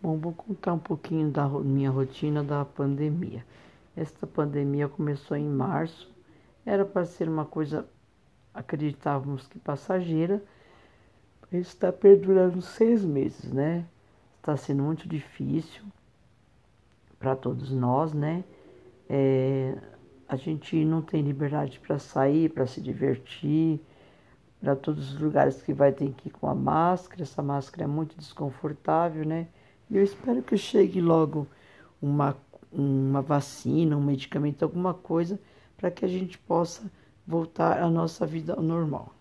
Bom, vou contar um pouquinho da minha rotina da pandemia. Esta pandemia começou em março, era para ser uma coisa, acreditávamos que passageira, mas está perdurando seis meses, né? Está sendo muito difícil para todos nós, né? É, a gente não tem liberdade para sair, para se divertir, para todos os lugares que vai ter que ir com a máscara. Essa máscara é muito desconfortável, né? Eu espero que chegue logo uma, uma vacina, um medicamento, alguma coisa, para que a gente possa voltar à nossa vida normal.